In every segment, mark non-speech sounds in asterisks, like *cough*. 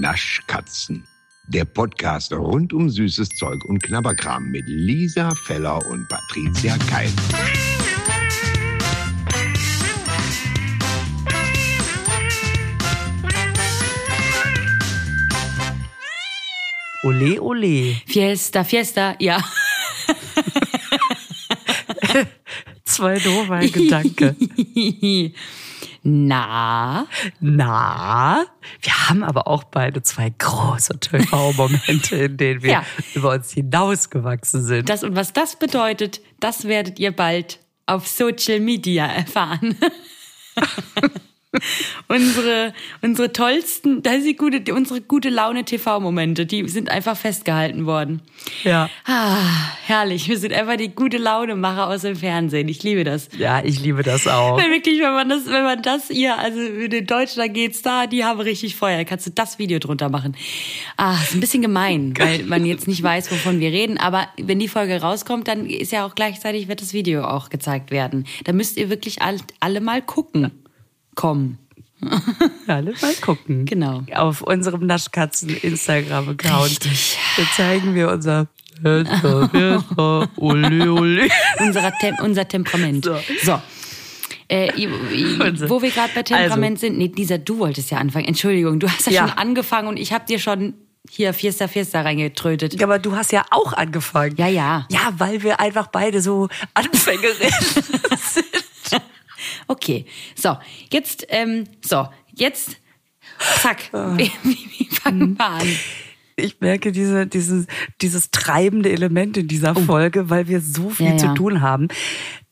Naschkatzen. Der Podcast rund um süßes Zeug und Knabberkram mit Lisa Feller und Patricia Keil. Ole, ole. Fiesta, Fiesta, ja. *laughs* Zwei doofe ein Gedanke. *laughs* Na, Na, wir haben aber auch beide zwei große TV-Momente, *laughs* in denen wir Ja. über uns hinausgewachsen sind. das und was das bedeutet, das werdet ihr bald auf Social Media erfahren. *laughs* *laughs* unsere, unsere tollsten, das ist die gute, unsere gute Laune TV-Momente, die sind einfach festgehalten worden. ja. Ah, herrlich. Wir sind einfach die gute Laune-Macher aus dem Fernsehen. Ich liebe das. ja, ich liebe das auch. Wenn wirklich, wenn man das, wenn man das hier, also in den Deutschen, da geht's da, die haben richtig Feuer. Da kannst du das Video drunter machen. Ah, ist ein bisschen gemein, *laughs* weil man jetzt nicht weiß, wovon wir reden. Aber wenn die Folge rauskommt, dann ist ja auch gleichzeitig wird das Video auch gezeigt werden. Da müsst ihr wirklich all, alle mal gucken. Kommen. *laughs* Alle mal gucken. Genau. Auf unserem Naschkatzen-Instagram-Account. Da zeigen wir unser Ole, ole. Unser, Tem unser Temperament. So. So. Äh, Also, wo wir gerade bei Temperament sind, nee, Lisa, du wolltest ja anfangen. Entschuldigung, du hast ja, Ja. schon angefangen und ich habe dir schon hier Fiesta Fiesta reingetrötet. Ja, aber du hast ja auch angefangen. Ja, ja. Ja, weil wir einfach beide so Anfängerinnen *laughs* sind. Okay, so, jetzt, ähm, so, jetzt, zack, *laughs* wie, wie, wie fangen Mhm. wir an? Ich merke diese, dieses, dieses treibende Element in dieser Folge, weil wir so viel Oh. Ja, Mhm. zu ja. tun haben.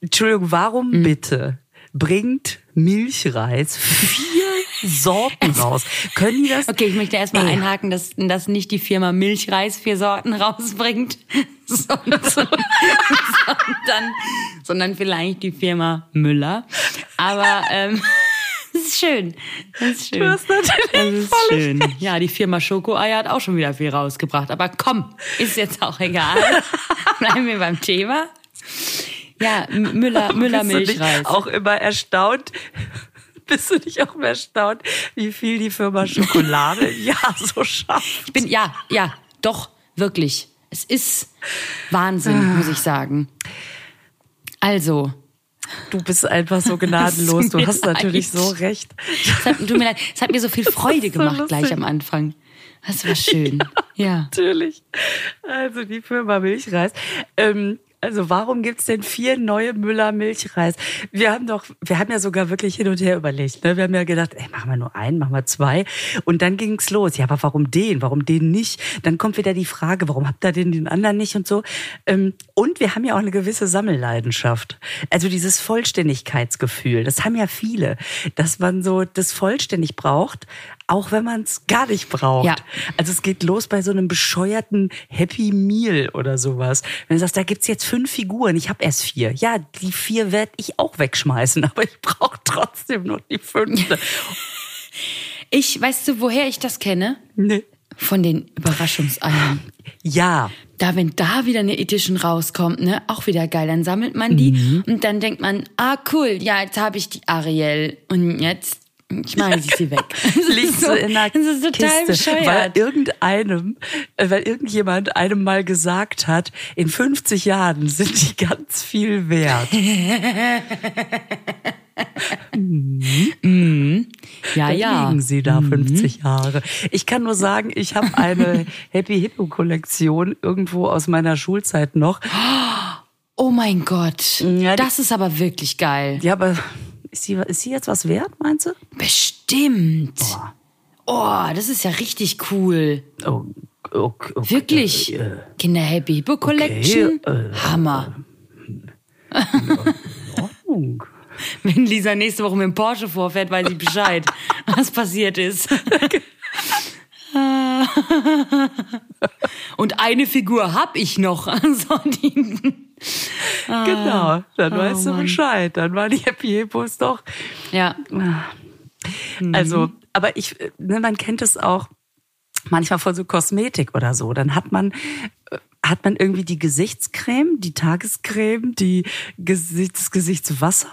Entschuldigung, warum bitte bringt Milchreis *laughs* vier Sorten raus? Können die das? Okay, ich möchte erstmal Ey. einhaken, dass, dass nicht die Firma Milchreis vier Sorten *laughs* rausbringt, sondern, *laughs* sondern, sondern vielleicht die Firma Müller. Aber ähm, *laughs* das ist schön. Das ist schön. Du hast natürlich Das ist schön. Ja, die Firma Schokoeier hat auch schon wieder viel rausgebracht. Aber komm, ist jetzt auch egal. Bleiben wir beim Thema. Ja, Müller, Müller Milchreis. auch immer erstaunt? *laughs* Bist du nicht auch erstaunt, wie viel die Firma Schokolade *laughs* im Jahr so schafft? Ich bin, ja, ja, doch, wirklich. Es ist Wahnsinn, muss ich sagen. Also, Du bist einfach so *laughs* gnadenlos. Du hast natürlich leid. so recht. es hat, tut mir leid, es hat mir so viel Freude so gemacht lustig. gleich am Anfang. Das war schön. Ja. Natürlich. Also die Firma Milchreis. Ähm, also warum gibt's denn vier neue Müller Milchreis? Wir haben doch, wir haben ja sogar wirklich hin und her überlegt. Ne? Wir haben ja gedacht, ey, machen wir nur einen, machen wir zwei. Und dann ging's los. Ja, aber warum den? Warum den nicht? Dann kommt wieder die Frage, warum habt ihr den den anderen nicht und so. Ähm, und wir haben ja auch eine gewisse Sammelleidenschaft. Also dieses Vollständigkeitsgefühl. Das haben ja viele, dass man so das vollständig braucht, auch wenn man es gar nicht braucht. Ja. Also es geht los bei so einem bescheuerten Happy Meal oder sowas. Wenn du sagst, da gibt's jetzt fünf Figuren, ich habe erst vier. Ja, die vier werde ich auch wegschmeißen, *laughs* aber ich brauche trotzdem noch die fünfte. *laughs* Ich, weißt du, woher ich das kenne? nee. Von den Überraschungseiern. Ja, Da, wenn da wieder eine Edition rauskommt, ne, auch wieder geil, dann sammelt man die Mhm. und dann denkt man, ah cool, ja, jetzt habe ich die Ariel und jetzt ich sie weg. *laughs* Das ist liegt so in ist total Kiste, weil bescheuert. irgendeinem, äh, weil irgendjemand einem mal gesagt hat, in 50 Jahren sind die ganz viel wert. *laughs* Ja, Dann ja. liegen sie da 50 Jahre. Ich kann nur sagen, ich habe *laughs* eine Happy Hippo Kollektion irgendwo aus meiner Schulzeit noch. Oh mein Gott. Ja, das ist aber wirklich geil. Ja, aber ist sie, ist sie jetzt was wert, meinst du? Bestimmt. Oh, das ist ja richtig cool. Oh, okay, okay, Wirklich. äh, Kinder Happy Hippo Collection. äh, Hammer. Ordnung. *laughs* Wenn Lisa nächste Woche mit dem Porsche vorfährt, weiß ich Bescheid, *laughs* was passiert ist. *laughs* *laughs* Und eine Figur hab ich noch. So, die, Genau, dann Oh weißt du Mann. Bescheid. Dann waren die Happy Hippos doch. ja. Also, aber ich, ne, man kennt es auch manchmal von so Kosmetik oder so. Dann hat man, äh, hat man irgendwie die Gesichtscreme, die Tagescreme, die Gesichts, das Gesichtswasser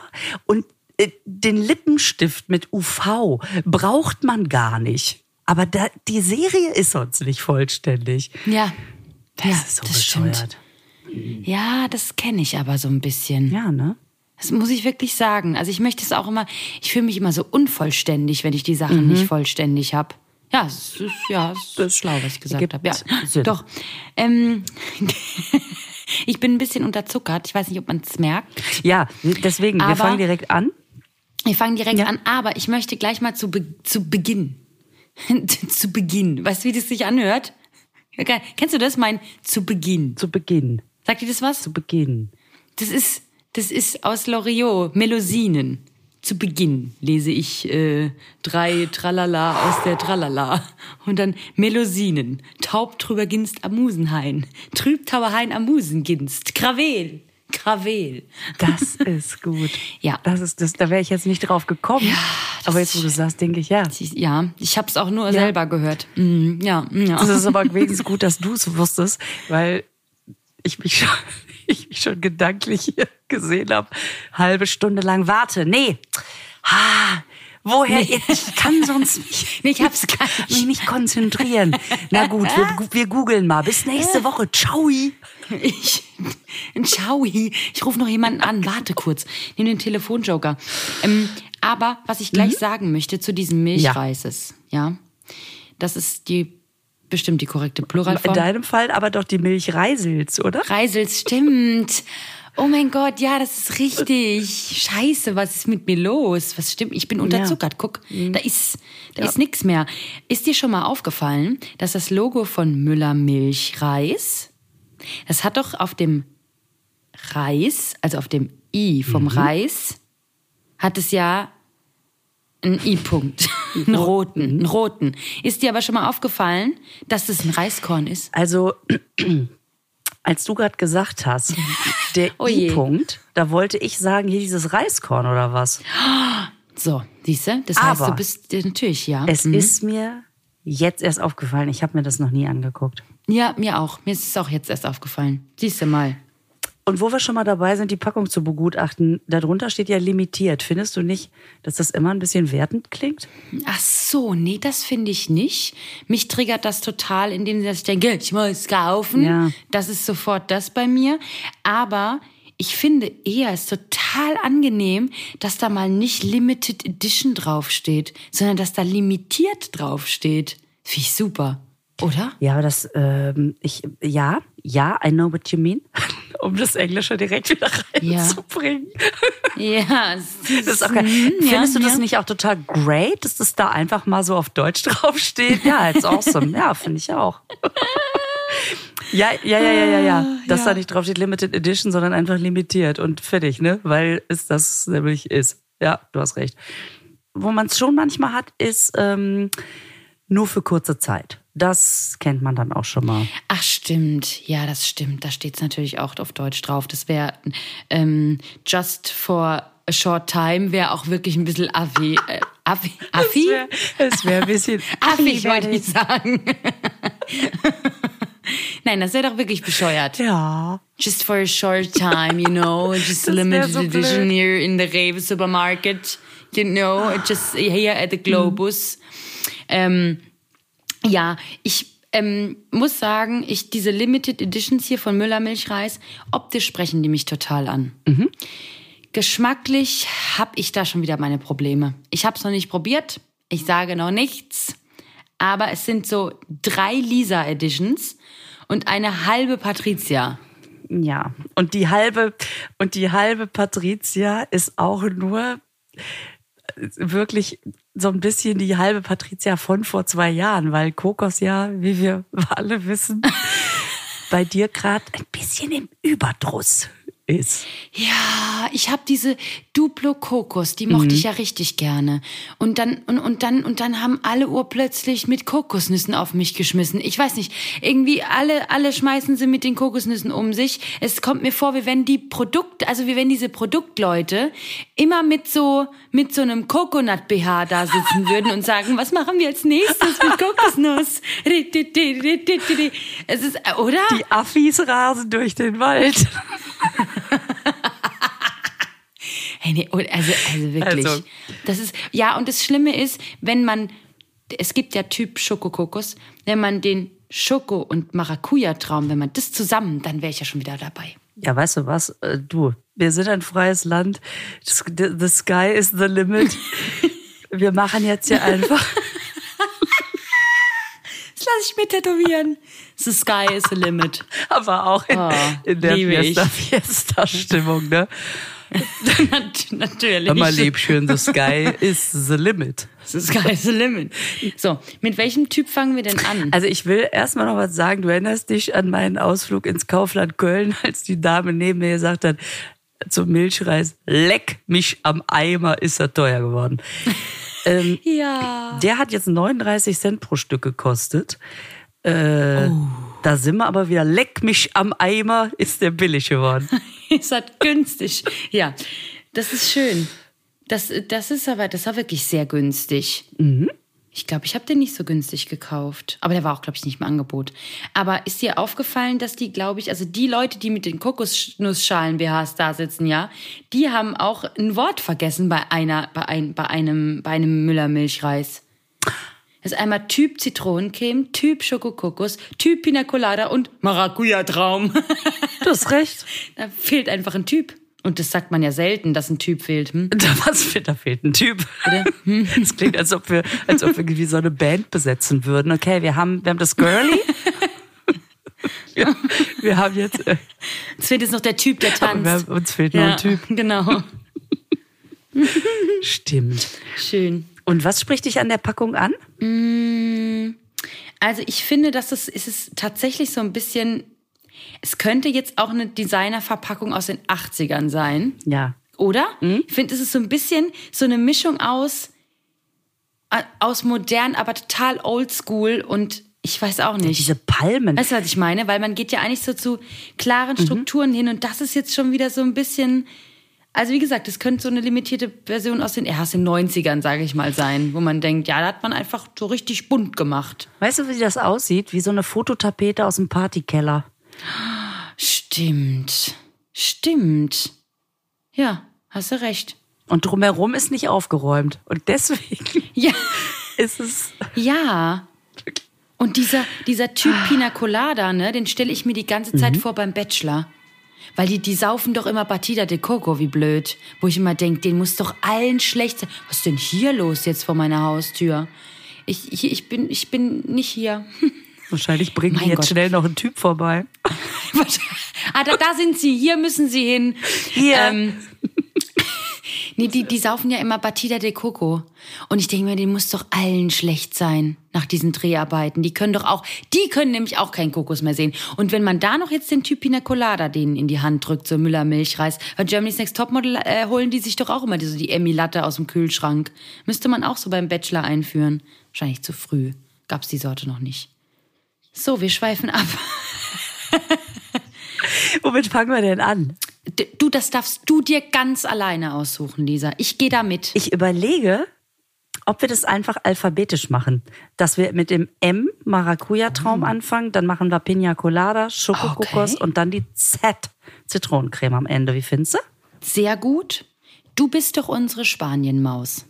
und äh, den Lippenstift mit UV braucht man gar nicht. Aber da, die Serie ist sonst nicht vollständig. Ja. Das ja, ist so das bescheuert. stimmt. Ja, das kenne ich aber so ein bisschen. Ja, ne? Das muss ich wirklich sagen. Also ich möchte es auch immer, ich fühle mich immer so unvollständig, wenn ich die Sachen nicht vollständig habe. Ja, es ist, ja, es ist schlau, was ich gesagt habe. Ja, Sinn. doch. Ähm, *laughs* ich bin ein bisschen unterzuckert. Ich weiß nicht, ob man es merkt. Ja, deswegen, wir Aber- fangen direkt an. Wir fangen direkt Ja. an, aber ich möchte gleich mal zu, be zu Beginn. *laughs* zu Beginn. Weißt du, wie das sich anhört? Kennst du das? Mein zu Beginn. Zu Beginn. Sagt dir das was? Zu Beginn. Das ist, das ist aus Loriot, Melusinen. Zu Beginn lese ich äh, drei Tralala aus der Tralala. Und dann Melusinen. Taub drüber ginst am Musenhain. Trüb Tauerhain am Musenginst. Gravel. Das ist gut. *laughs* Ja. Das ist das, da wäre ich jetzt nicht drauf gekommen. das aber jetzt, wo du sagst, denke ich, ja. Ja, ich habe es auch nur selber gehört. Mm, ja, ja. Es ist aber *laughs* wenigstens gut, dass du es wusstest, weil ich mich schon, *laughs* ich mich schon gedanklich hier gesehen habe. Halbe Stunde lang warte. Nee. Ha, woher? Ich kann sonst *laughs* nicht. Nee, ich hab's gar nicht. Mich nicht konzentrieren. Na gut, wir, wir googeln mal. Bis nächste Woche. Ciao. Ich, ciao, ich rufe noch jemanden an. Warte kurz. Nimm den Telefonjoker. Ähm, aber was ich gleich sagen möchte zu diesem Milchreises, ja. das ist die bestimmt die korrekte In Pluralform. deinem Fall aber doch die Milch Reisels, oder? Reisels stimmt. Oh mein Gott, ja, das ist richtig. Scheiße, was ist mit mir los? Was stimmt? Ich bin unterzuckert. Guck, da ist, da ist nix mehr. Ist dir schon mal aufgefallen, dass das Logo von Müller Milchreis, das hat doch auf dem Reis, also auf dem I vom Reis, hat es ja einen I-Punkt. *laughs* einen roten, einen roten. Ist dir aber schon mal aufgefallen, dass das ein Reiskorn ist? Also, *clears throat* als du gerade gesagt hast, *laughs* der Oh. I-Punkt, da wollte ich sagen, hier dieses Reiskorn oder was. So, siehst du? Das heißt, Aber du bist natürlich, ja. Es Mhm. ist mir jetzt erst aufgefallen. Ich habe mir das noch nie angeguckt. Ja, mir auch. Mir ist es auch jetzt erst aufgefallen. Siehst du mal. Und wo wir schon mal dabei sind, die Packung zu begutachten, darunter steht ja limitiert. Findest du nicht, dass das immer ein bisschen wertend klingt? Ach so, nee, das finde ich nicht. Mich triggert das total, indem ich denke, ich muss kaufen. Ja. Das ist sofort das bei mir. Aber ich finde eher, es ist total angenehm, dass da mal nicht Limited Edition draufsteht, sondern dass da limitiert draufsteht. Finde ich super. Oder? Ja, aber das, ähm, ich, ja, ja, I know what you mean. *laughs* um das Englische direkt wieder reinzubringen. Ja, *laughs* Das ist auch geil. Findest du das nicht auch total great, dass das da einfach mal so auf Deutsch *laughs* draufsteht? Ja, it's awesome. Ja, finde ich auch. Ja, ja, ja, ja, ja, ja. Dass da nicht draufsteht Limited Edition, sondern einfach limitiert und fertig, ne? Weil es das nämlich ist. Ja, du hast recht. Wo man es schon manchmal hat, ist ähm, nur für kurze Zeit. Das kennt man dann auch schon mal. Ach stimmt, ja, das stimmt. Da steht es natürlich auch auf Deutsch drauf. Das wäre ähm, just for a short time, wäre auch wirklich ein bisschen affi. Äh, affi? Affi? Es wäre ein bisschen *laughs* Affi, wollte ich sagen. *laughs* Nein, das wäre doch wirklich bescheuert. Ja. Just for a short time, you know, *laughs* just a wär limited so edition blöd. here in the Rewe supermarket, you know, just here at the Globus. Ähm, ja, ich ähm, muss sagen, ich diese Limited Editions hier von Müller Milchreis, optisch sprechen die mich total an. Geschmacklich habe ich da schon wieder meine Probleme. Ich habe es noch nicht probiert. Ich sage noch nichts. Aber es sind so drei Lisa Editions und eine halbe Patricia. Ja, und die halbe und die halbe Patricia ist auch nur wirklich so ein bisschen die halbe Patricia von vor zwei Jahren, weil Kokos ja, wie wir *laughs* alle wissen, bei dir gerade ein bisschen im Überdruss ist. Ja, ich habe diese Duplo Kokos, die mochte ich ja richtig gerne. Und dann und, und dann und dann haben alle urplötzlich mit Kokosnüssen auf mich geschmissen. Ich weiß nicht, irgendwie alle alle schmeißen sie mit den Kokosnüssen um sich. Es kommt mir vor, wie wenn die Produkt, also wie wenn diese Produktleute immer mit so mit so einem Coconut BH da sitzen würden und sagen, was machen wir als nächstes mit Kokosnuss? Es ist äh, oder? Die Affis rasen durch den Wald. Und also, also wirklich. Also. Das ist, ja, und das Schlimme ist, wenn man es gibt ja Typ Schokokokos. Wenn man den Schoko- und Maracuja-Traum, wenn man das zusammen, dann wäre ich ja schon wieder dabei. Ja, weißt du was? Äh, Du, wir sind ein freies Land. The sky is the limit. *laughs* Wir machen jetzt hier einfach. *laughs* Das lasse ich mir tätowieren. The sky is the limit. *laughs* Aber auch in, Oh, in der ich. Fiesta, Fiesta-Stimmung, ne? *laughs* Nat- Natürlich. Hör mal, Liebchen, the sky is the limit. The sky is the limit. So, mit welchem Typ fangen wir denn an? Also ich will erstmal noch was sagen. Du erinnerst dich an meinen Ausflug ins Kaufland Köln, als die Dame neben mir gesagt hat, zum Milchreis, leck mich am Eimer, ist er teuer geworden. *laughs* ähm, ja. der hat jetzt 39 Cent pro Stück gekostet. Äh, Da sind wir aber wieder, leck mich am Eimer, ist der billig geworden. *laughs* *laughs* ist halt günstig. Ja, das ist schön. Das, das ist aber, das war wirklich sehr günstig. Ich glaube, ich habe den nicht so günstig gekauft. Aber der war auch, glaube ich, nicht im Angebot. Aber ist dir aufgefallen, dass die, glaube ich, also die Leute, die mit den Kokosnussschalen-BHs da sitzen, ja, die haben auch ein Wort vergessen bei einer, bei, ein, bei einem, bei einem Müller-Milchreis. Das ist einmal Typ Zitronencreme, Typ Schokokokos, Typ Pina Colada und Maracuja-Traum. Du hast recht. *laughs* Da fehlt einfach ein Typ. Und das sagt man ja selten, dass ein Typ fehlt. Hm? Da, was fehlt, da fehlt ein Typ. Es *laughs* klingt, als ob wir, als ob wir irgendwie so eine Band besetzen würden. Okay, wir haben, wir haben das Girlie. *laughs* Wir, wir haben jetzt, äh, Es fehlt jetzt noch der Typ, der tanzt. haben, uns fehlt noch ein Typ. Genau. Stimmt. Schön. Und was spricht dich an der Packung an? Also ich finde, dass es, es ist tatsächlich so ein bisschen, es könnte jetzt auch eine Designerverpackung aus den 80ern sein, Ja. oder? Mhm. Ich finde, es ist so ein bisschen so eine Mischung aus, aus modern, aber total oldschool und ich weiß auch nicht. Diese Palmen. Weißt du, was ich meine? Weil man geht ja eigentlich so zu klaren Mhm. Strukturen hin und das ist jetzt schon wieder so ein bisschen. Also wie gesagt, es könnte so eine limitierte Version aus den, den 90ern, sage ich mal, sein, wo man denkt, ja, da hat man einfach so richtig bunt gemacht. Weißt du, wie das aussieht? Wie so eine Fototapete aus dem Partykeller. Stimmt. Stimmt. Ja, hast du recht. Und drumherum ist nicht aufgeräumt. Und deswegen Ja, *laughs* ist es. ja. Und dieser, dieser Typ Ah. Pina Colada, ne, den stelle ich mir die ganze Zeit Mhm. vor beim Bachelor. Weil die, die saufen doch immer Batida de Coco, wie blöd. Wo ich immer denke, den muss doch allen schlecht sein. Was ist denn hier los jetzt vor meiner Haustür? Ich, ich, ich, bin, ich bin nicht hier. *laughs* Wahrscheinlich bringen Mein die jetzt Gott. schnell noch einen Typ vorbei. *laughs* ah, da, da sind sie, hier müssen sie hin. Hier. Ähm, nee, die, die saufen ja immer Batida de Coco. Und ich denke mir, den muss doch allen schlecht sein nach diesen Dreharbeiten. Die können doch auch, die können nämlich auch keinen Kokos mehr sehen. Und wenn man da noch jetzt den Typ Pina Colada denen in die Hand drückt, so Müller Milchreis, bei Germany's Next Topmodel äh, holen die sich doch auch immer diese, die Emmy Latte aus dem Kühlschrank. Müsste man auch so beim Bachelor einführen. Wahrscheinlich zu früh. Gab's die Sorte noch nicht. So, wir schweifen ab. *laughs* Womit fangen wir denn an? Du, das darfst du dir ganz alleine aussuchen, Lisa. Ich gehe da mit. Ich überlege, ob wir das einfach alphabetisch machen. Dass wir mit dem M Maracuja-Traum anfangen, dann machen wir Pina Colada, Schokokokos Okay. und dann die Z Zitronencreme am Ende. Wie findest du? Sehr gut. Du bist doch unsere Spanienmaus.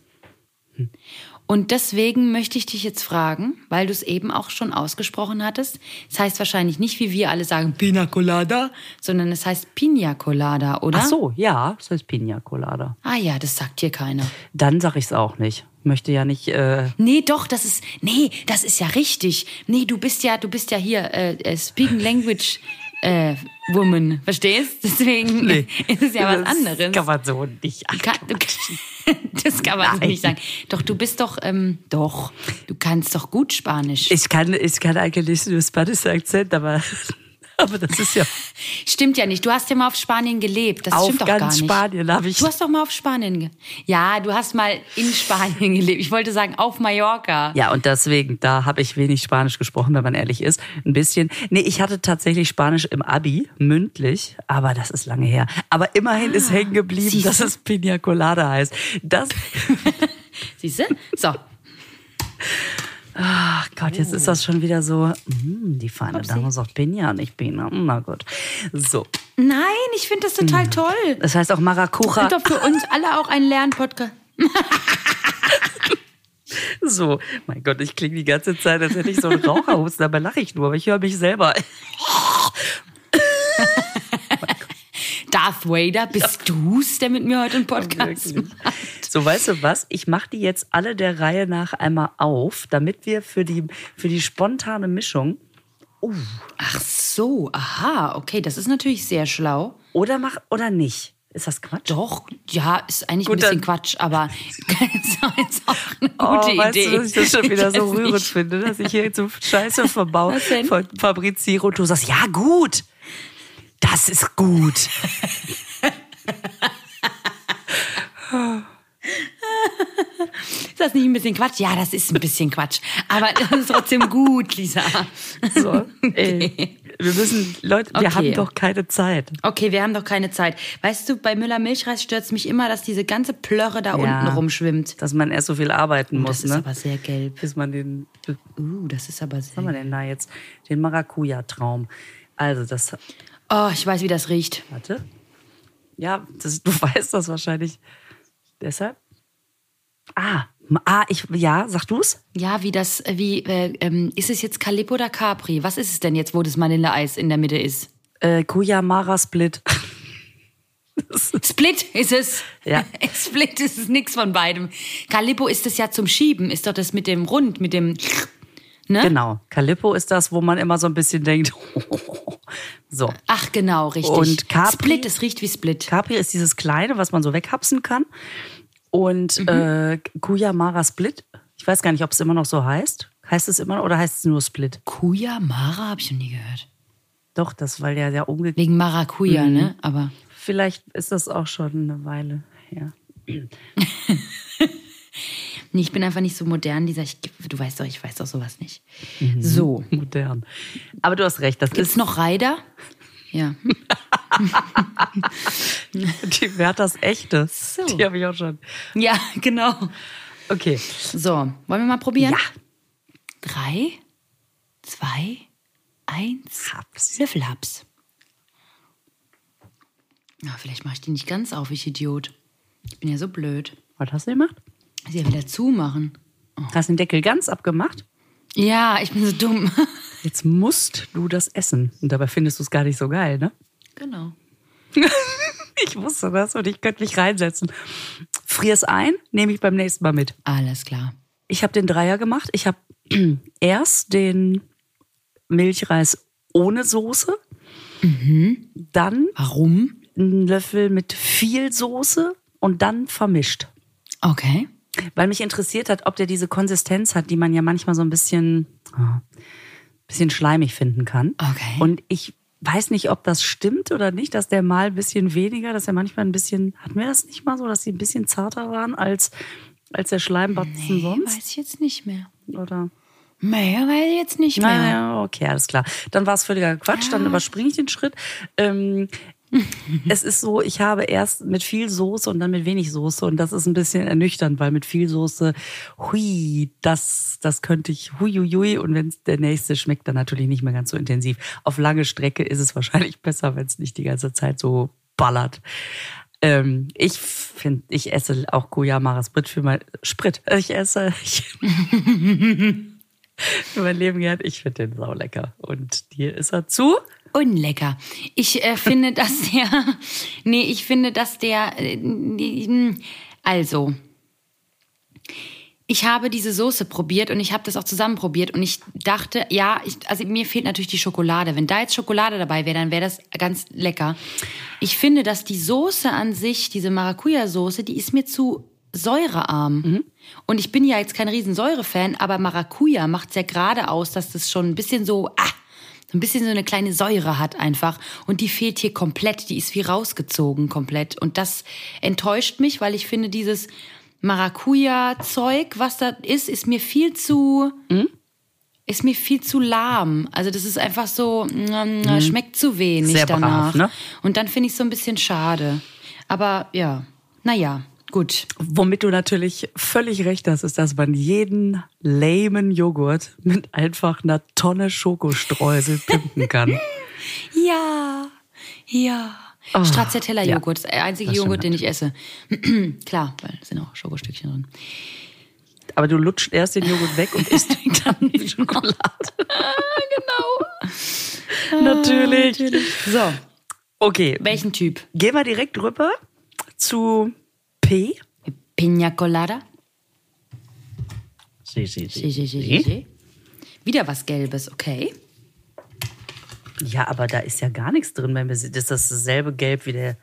Und deswegen möchte ich dich jetzt fragen, weil du es eben auch schon ausgesprochen hattest. Es heißt wahrscheinlich nicht, wie wir alle sagen, Pina Colada, sondern es heißt Pina Colada, oder? Ach so, ja, das heißt Pina Colada. Ah ja, das sagt hier keiner. Dann sag ich's auch nicht. Möchte ja nicht. Äh, Nee, doch, das ist, nee, das ist ja richtig. Nee, du bist ja, du bist ja hier, äh, äh, Speaking Language, äh, Woman, verstehst? Deswegen ist es ja was das anderes. Kann man so nicht. Ach, Kann, du, *laughs* das kann man so nicht sagen. Doch, du bist doch, ähm, doch, du kannst doch gut Spanisch. Ich kann, ich kann eigentlich nur Spanish Akzent, aber, aber das ist ja Stimmt ja nicht. Du hast ja mal auf Spanien gelebt. Das auf stimmt doch ganz gar nicht. Spanien habe ich. Du hast doch mal auf Spanien. Ge ja, du hast mal in Spanien *laughs* gelebt. Ich wollte sagen, auf Mallorca. Ja, und deswegen, da habe ich wenig Spanisch gesprochen, wenn man ehrlich ist. Ein bisschen. Nee, ich hatte tatsächlich Spanisch im Abi, mündlich, aber das ist lange her. Aber immerhin ist hängen geblieben, siehste? dass es Pina Colada heißt. Das, *laughs* Siehst du? So. Ach Gott, jetzt ist das schon wieder so, mm, die feine Dame sagt Pina, nicht Pina. Na gut. So. Nein, ich finde das total toll. Das heißt auch Maracuja. Und doch für uns alle auch ein Lernpodcast. *laughs* So, mein Gott, ich klinge die ganze Zeit, als hätte ich so einen Raucherhusten, dabei lache ich nur, aber ich höre mich selber. *laughs* Darth Vader, bist du's, der mit mir heute einen Podcast Wirklich. macht? So, weißt du was? Ich mache die jetzt alle der Reihe nach einmal auf, damit wir für die, für die spontane Mischung Ach so, aha, okay, das ist natürlich sehr schlau. oder mach oder nicht. Ist das Quatsch? Doch, ja, ist eigentlich Gut, ein bisschen Quatsch, aber *laughs* *laughs* ist auch eine Oh, gute weißt Idee. du, dass ich das schon wieder *laughs* Ich so rührend nicht. finde, dass ich hier so Scheiße verbau, ver- fabriziere und du sagst, ja gut, das ist gut. Ist das nicht ein bisschen Quatsch? Ja, das ist ein bisschen Quatsch. Aber das ist trotzdem gut, Lisa. So, ey, wir müssen, Leute, wir Okay. haben doch keine Zeit. Okay, wir haben doch keine Zeit. Weißt du, bei Müller Milchreis stört es mich immer, dass diese ganze Plörre da Ja. unten rumschwimmt. Dass man erst so viel arbeiten muss, Das ist ne? aber sehr gelb. Bis man den, was Uh, das ist aber haben wir sehr. denn da jetzt? Den Maracuja-Traum. Also, das, Oh, ich weiß, wie das riecht. warte. Ja, das, du *laughs* weißt das wahrscheinlich deshalb. Ah, ah, ich, ja, sag du's? Ja, wie das, äh, wie, äh, ähm, ist es jetzt Calippo oder Capri? Was ist es denn jetzt, wo das Vanilleeis in der Mitte ist? Äh, Kuyamara Split. *laughs* Split ist es. Ja. *laughs* Split ist es nix von beidem. Calippo ist es ja zum Schieben, ist doch das mit dem Rund, mit dem, ne? Genau. Calippo ist das, wo man immer so ein bisschen denkt, *laughs* so. Ach, genau, richtig. Und Capri? Split, es riecht wie Split. Capri ist dieses kleine, was man so weghapsen kann. Und Mhm. äh, Kuyamara Split, ich weiß gar nicht, ob es immer noch so heißt. Heißt es immer noch oder heißt es nur Split? Kuya Mara habe ich noch nie gehört. Doch, das, weil der ja umgekehrt. Wegen Maracuja, Mhm. ne? Aber Vielleicht ist das auch schon eine Weile her. *laughs* nee, ich bin einfach nicht so modern, dieser, ich, du weißt doch, ich weiß doch sowas nicht. Mhm. So. Modern. Aber du hast recht, das Gibt's ist noch Reider? Ja. *laughs* die Werthers echte. So. Die habe ich auch schon. Ja, genau. Okay. So, wollen wir mal probieren? Ja. Drei, zwei, eins. Haps. Löffelhaps. Na, vielleicht mache ich die nicht ganz auf, ich Idiot. Ich bin ja so blöd. Was hast du gemacht? Sie ja wieder zumachen. Hast den Deckel ganz abgemacht? Ja, ich bin so dumm. *laughs* Jetzt musst du das essen. Und dabei findest du es gar nicht so geil, ne? genau. *laughs* Ich wusste das und ich könnte mich reinsetzen. Frier es ein, nehme ich beim nächsten Mal mit. Alles klar. Ich habe den Dreier gemacht. Ich habe *clears throat* erst den Milchreis ohne Soße, dann Warum? einen Löffel mit viel Soße und dann vermischt. Okay. Weil mich interessiert hat, ob der diese Konsistenz hat, die man ja manchmal so ein bisschen, ah, bisschen schleimig finden kann. Okay. Und ich weiß nicht, ob das stimmt oder nicht, dass der mal ein bisschen weniger, dass er manchmal ein bisschen, hatten wir das nicht mal so, dass sie ein bisschen zarter waren als, als der Schleimbatzen Nee, sonst? weiß ich jetzt nicht mehr. Oder? Nee, weiß ich jetzt nicht mehr. Naja, okay, alles klar. Dann war es völliger Quatsch, dann überspringe ich den Schritt. Ähm, *laughs* es ist so, ich habe erst mit viel Soße und dann mit wenig Soße und das ist ein bisschen ernüchternd, weil mit viel Soße, hui, das, das könnte ich, hui, hui, hui. Und wenn der nächste schmeckt dann natürlich nicht mehr ganz so intensiv. Auf lange Strecke ist es wahrscheinlich besser, wenn es nicht die ganze Zeit so ballert. Ähm, ich finde, ich esse auch Kuyamara Sprit für mein Sprit. Ich esse ich, *laughs* für mein Leben gern. Ich finde den sau lecker. Und dir ist er zu? Unlecker. Ich äh, finde, *laughs* dass der. Nee, ich finde, dass der. Äh, also. Ich habe diese Soße probiert und ich habe das auch zusammen probiert und ich dachte, ja, ich, also mir fehlt natürlich die Schokolade. Wenn da jetzt Schokolade dabei wäre, dann wäre das ganz lecker. Ich finde, dass die Soße an sich, diese Maracuja-Soße, die ist mir zu säurearm. Und ich bin ja jetzt kein riesen Säure-Fan, aber Maracuja macht ja gerade aus, dass das schon ein bisschen so, ah, so ein bisschen so eine kleine Säure hat einfach. Und die fehlt hier komplett. Die ist wie rausgezogen komplett. Und das enttäuscht mich, weil ich finde, dieses Maracuja-Zeug, was da ist, ist mir viel zu, ist mir viel zu lahm. Also das ist einfach so, mm, schmeckt zu wenig Sehr brav, danach. ne? Und dann finde ich es so ein bisschen schade. Aber ja, naja, gut. Womit du natürlich völlig recht hast, ist, dass man jeden lamen Joghurt mit einfach einer Tonne Schokostreusel *laughs* pimpen kann. Ja, ja. Oh, Stracciatella-Joghurt, ja. der einzige Joghurt, den ich esse. *clears throat* Klar, weil es sind auch Schokostückchen drin. Aber du lutscht erst den Joghurt weg und isst *laughs* dann die Schokolade. *laughs* genau. Natürlich. So, Okay, welchen Typ? gehen wir direkt rüber zu P. Pina Colada? Sie, sie, Si, si, si, si, si. Wieder was Gelbes, okay. Ja, aber da ist ja gar nichts drin, wenn wir das ist dasselbe Gelb wie der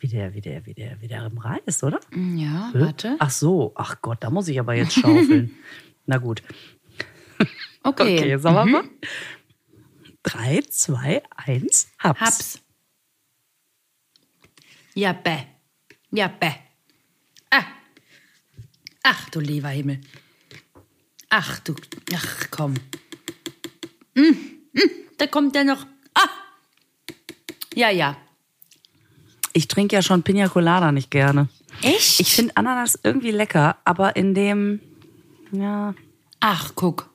wie der wie der wie der wie der im Reis, oder? Ja, warte. Ach so, ach Gott, da muss ich aber jetzt schaufeln. *laughs* Na gut. Okay, Okay, sagen wir mal. Drei, zwei, eins, hab's. hab's. Ja, bäh. Ja, bäh. Ah. Ach, du lieber Himmel. Ach, du. Ach, komm. Mm, mm, da kommt ja noch. Ah. Ja, ja. Ich trinke ja schon Pina Colada nicht gerne. Echt? Ich finde Ananas irgendwie lecker, aber in dem, ja, Ach, guck.